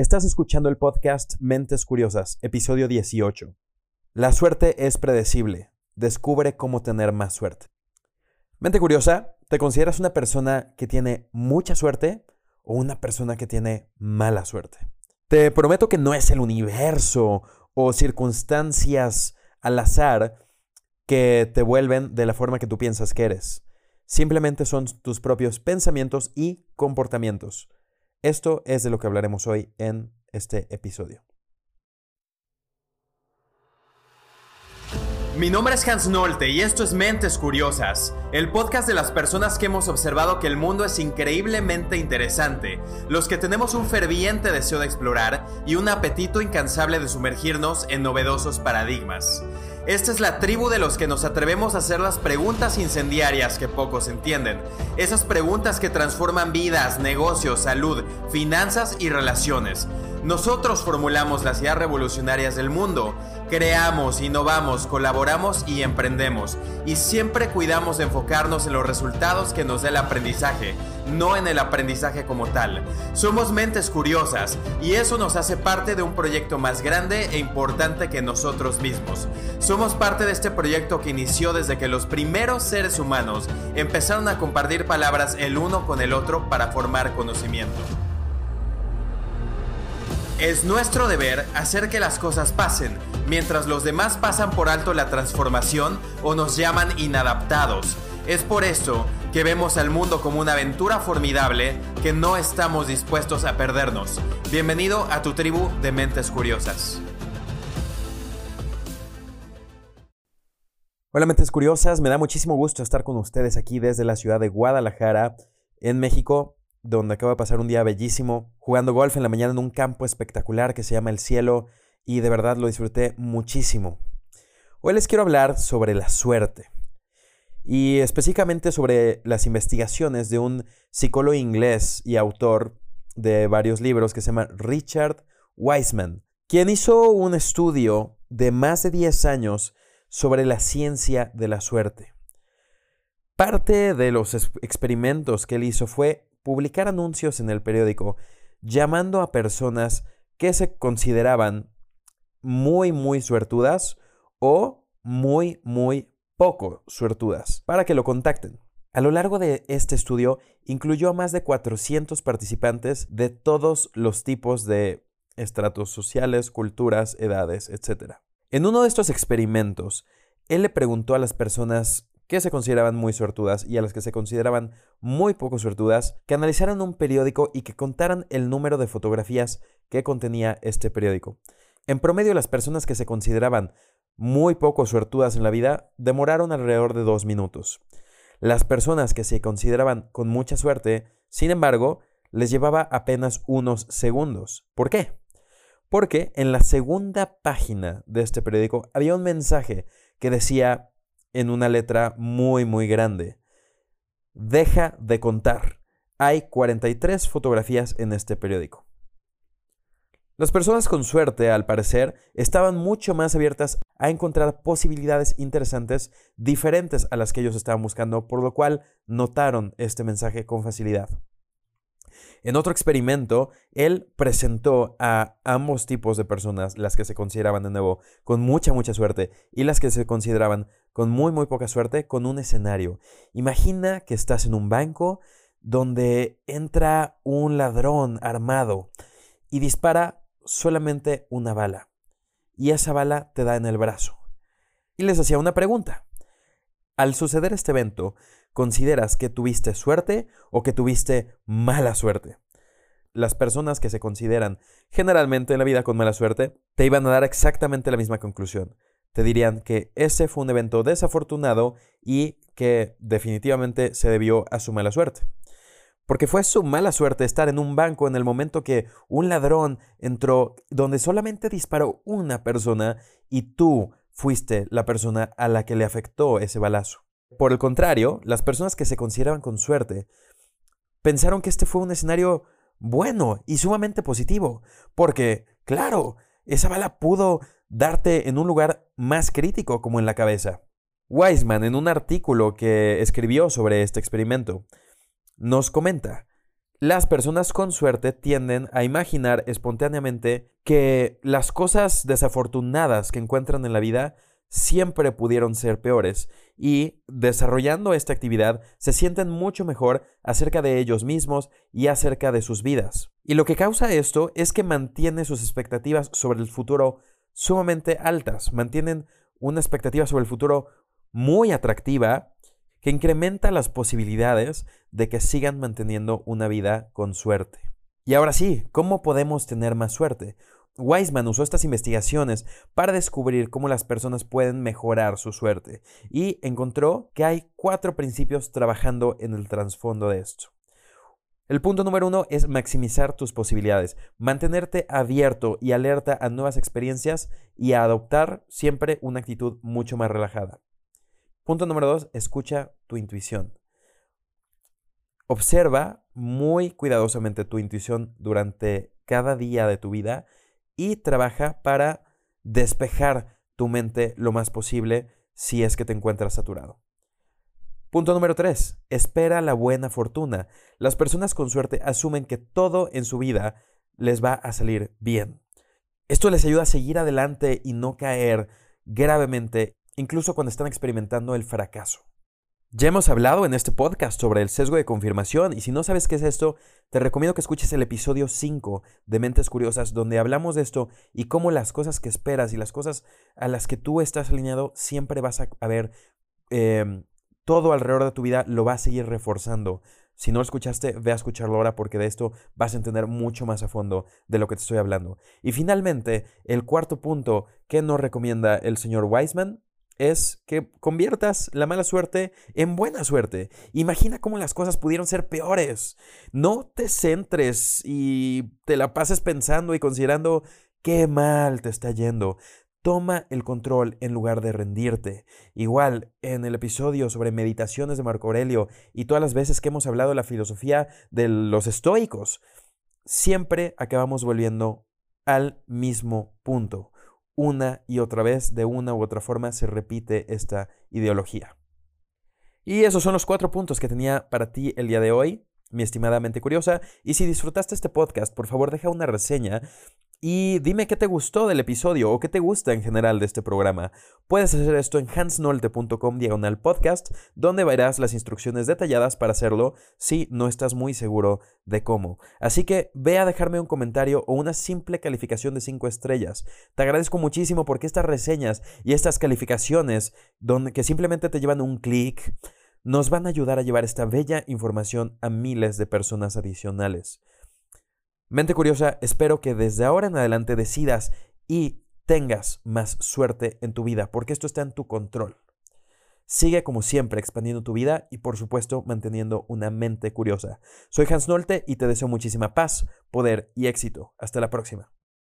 Estás escuchando el podcast Mentes Curiosas, episodio 18. La suerte es predecible. Descubre cómo tener más suerte. Mente curiosa, ¿te consideras una persona que tiene mucha suerte o una persona que tiene mala suerte? Te prometo que no es el universo o circunstancias al azar que te vuelven de la forma que tú piensas que eres. Simplemente son tus propios pensamientos y comportamientos. Esto es de lo que hablaremos hoy en este episodio. Mi nombre es Hans Nolte y esto es Mentes Curiosas, el podcast de las personas que hemos observado que el mundo es increíblemente interesante, los que tenemos un ferviente deseo de explorar y un apetito incansable de sumergirnos en novedosos paradigmas. Esta es la tribu de los que nos atrevemos a hacer las preguntas incendiarias que pocos entienden. Esas preguntas que transforman vidas, negocios, salud, finanzas y relaciones. Nosotros formulamos las ideas revolucionarias del mundo. Creamos, innovamos, colaboramos y emprendemos. Y siempre cuidamos de enfocarnos en los resultados que nos dé el aprendizaje, no en el aprendizaje como tal. Somos mentes curiosas y eso nos hace parte de un proyecto más grande e importante que nosotros mismos. Somos parte de este proyecto que inició desde que los primeros seres humanos empezaron a compartir palabras el uno con el otro para formar conocimiento. Es nuestro deber hacer que las cosas pasen, mientras los demás pasan por alto la transformación o nos llaman inadaptados. Es por eso que vemos al mundo como una aventura formidable que no estamos dispuestos a perdernos. Bienvenido a tu tribu de mentes curiosas. Hola mentes curiosas, me da muchísimo gusto estar con ustedes aquí desde la ciudad de Guadalajara, en México donde acabo de pasar un día bellísimo, jugando golf en la mañana en un campo espectacular que se llama El Cielo y de verdad lo disfruté muchísimo. Hoy les quiero hablar sobre la suerte y específicamente sobre las investigaciones de un psicólogo inglés y autor de varios libros que se llama Richard Wiseman, quien hizo un estudio de más de 10 años sobre la ciencia de la suerte. Parte de los experimentos que él hizo fue publicar anuncios en el periódico llamando a personas que se consideraban muy, muy suertudas o muy, muy poco suertudas para que lo contacten. A lo largo de este estudio incluyó a más de 400 participantes de todos los tipos de estratos sociales, culturas, edades, etc. En uno de estos experimentos, él le preguntó a las personas que se consideraban muy suertudas y a las que se consideraban muy poco suertudas, que analizaran un periódico y que contaran el número de fotografías que contenía este periódico. En promedio, las personas que se consideraban muy poco suertudas en la vida demoraron alrededor de dos minutos. Las personas que se consideraban con mucha suerte, sin embargo, les llevaba apenas unos segundos. ¿Por qué? Porque en la segunda página de este periódico había un mensaje que decía en una letra muy, muy grande. Deja de contar. Hay 43 fotografías en este periódico. Las personas con suerte, al parecer, estaban mucho más abiertas a encontrar posibilidades interesantes diferentes a las que ellos estaban buscando, por lo cual notaron este mensaje con facilidad. En otro experimento, él presentó a ambos tipos de personas, las que se consideraban de nuevo con mucha, mucha suerte y las que se consideraban con muy, muy poca suerte, con un escenario. Imagina que estás en un banco donde entra un ladrón armado y dispara solamente una bala. Y esa bala te da en el brazo. Y les hacía una pregunta. Al suceder este evento, ¿consideras que tuviste suerte o que tuviste mala suerte? Las personas que se consideran generalmente en la vida con mala suerte te iban a dar exactamente la misma conclusión. Te dirían que ese fue un evento desafortunado y que definitivamente se debió a su mala suerte. Porque fue su mala suerte estar en un banco en el momento que un ladrón entró donde solamente disparó una persona y tú fuiste la persona a la que le afectó ese balazo. Por el contrario, las personas que se consideraban con suerte pensaron que este fue un escenario bueno y sumamente positivo, porque, claro, esa bala pudo darte en un lugar más crítico como en la cabeza. Wiseman, en un artículo que escribió sobre este experimento, nos comenta, Las personas con suerte tienden a imaginar espontáneamente que las cosas desafortunadas que encuentran en la vida siempre pudieron ser peores y desarrollando esta actividad se sienten mucho mejor acerca de ellos mismos y acerca de sus vidas. Y lo que causa esto es que mantiene sus expectativas sobre el futuro sumamente altas, mantienen una expectativa sobre el futuro muy atractiva que incrementa las posibilidades de que sigan manteniendo una vida con suerte. Y ahora sí, ¿cómo podemos tener más suerte? Weisman usó estas investigaciones para descubrir cómo las personas pueden mejorar su suerte y encontró que hay cuatro principios trabajando en el trasfondo de esto. El punto número uno es maximizar tus posibilidades, mantenerte abierto y alerta a nuevas experiencias y a adoptar siempre una actitud mucho más relajada. Punto número dos, escucha tu intuición. Observa muy cuidadosamente tu intuición durante cada día de tu vida y trabaja para despejar tu mente lo más posible si es que te encuentras saturado. Punto número 3. Espera la buena fortuna. Las personas con suerte asumen que todo en su vida les va a salir bien. Esto les ayuda a seguir adelante y no caer gravemente, incluso cuando están experimentando el fracaso. Ya hemos hablado en este podcast sobre el sesgo de confirmación y si no sabes qué es esto, te recomiendo que escuches el episodio 5 de Mentes Curiosas donde hablamos de esto y cómo las cosas que esperas y las cosas a las que tú estás alineado siempre vas a ver em, todo alrededor de tu vida lo va a seguir reforzando. Si no lo escuchaste, ve a escucharlo ahora porque de esto vas a entender mucho más a fondo de lo que te estoy hablando. Y finalmente, el cuarto punto que nos recomienda el señor Weisman es que conviertas la mala suerte en buena suerte. Imagina cómo las cosas pudieron ser peores. No te centres y te la pases pensando y considerando qué mal te está yendo. Toma el control en lugar de rendirte. Igual, en el episodio sobre meditaciones de Marco Aurelio y todas las veces que hemos hablado de la filosofía de los estoicos, siempre acabamos volviendo al mismo punto una y otra vez, de una u otra forma, se repite esta ideología. Y esos son los cuatro puntos que tenía para ti el día de hoy, mi estimadamente curiosa. Y si disfrutaste este podcast, por favor deja una reseña y dime qué te gustó del episodio o qué te gusta en general de este programa. Puedes hacer esto en hansnolte.com diagonal podcast, donde verás las instrucciones detalladas para hacerlo si no estás muy seguro de cómo. Así que ve a dejarme un comentario o una simple calificación de 5 estrellas. Te agradezco muchísimo porque estas reseñas y estas calificaciones, donde, que simplemente te llevan un clic, nos van a ayudar a llevar esta bella información a miles de personas adicionales. Mente curiosa, espero que desde ahora en adelante decidas y tengas más suerte en tu vida, porque esto está en tu control. Sigue como siempre expandiendo tu vida y por supuesto manteniendo una mente curiosa. Soy Hans Nolte y te deseo muchísima paz, poder y éxito. Hasta la próxima.